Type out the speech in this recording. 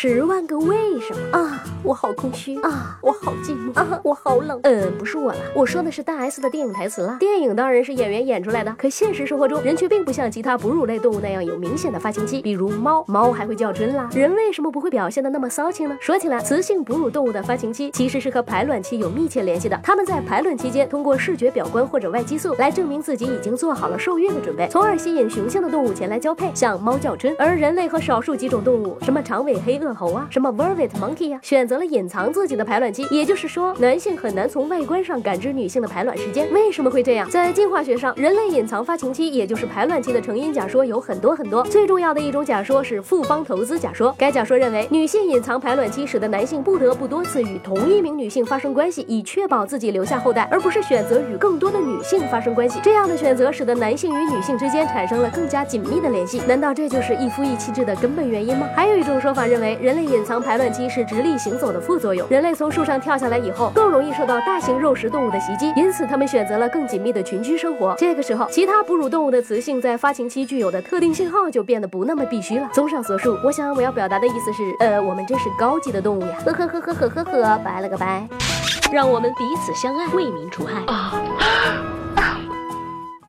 十万个为什么啊！我好空虚啊！我好寂寞啊！我好冷。呃，不是我了，我说的是大 S 的电影台词啦。电影当然是演员演出来的，可现实生活中人却并不像其他哺乳类动物那样有明显的发情期，比如猫，猫还会叫春啦。人为什么不会表现的那么骚气呢？说起来，雌性哺乳动物的发情期其实是和排卵期有密切联系的。它们在排卵期间通过视觉表观或者外激素来证明自己已经做好了受孕的准备，从而吸引雄性的动物前来交配，像猫叫春。而人类和少数几种动物，什么长尾黑鳄猴啊，什么 vervet monkey 呀，选择了隐藏自己的排卵期，也就是说，男性很难从外观上感知女性的排卵时间。为什么会这样？在进化学上，人类隐藏发情期，也就是排卵期的成因假说有很多很多。最重要的一种假说是复方投资假说。该假说认为，女性隐藏排卵期，使得男性不得不多次与同一名女性发生关系，以确保自己留下后代，而不是选择与更多的女性发生关系。这样的选择使得男性与女性之间产生了更加紧密的联系。难道这就是一夫一妻制的根本原因吗？还有一种说法认为，人类隐藏排卵期是直立行走的副作用。人类从树上跳下来以后，更容易受到大型肉食动物的袭击，因此他们选择了更紧密的群居生活。这个时候，其他哺乳动物的雌性在发情期具有的特定信号就变得不那么必须了。综上所述，我想我要表达的意思是，呃，我们真是高级的动物呀！呵呵呵呵呵呵呵，拜了个拜，让我们彼此相爱，为民除害啊！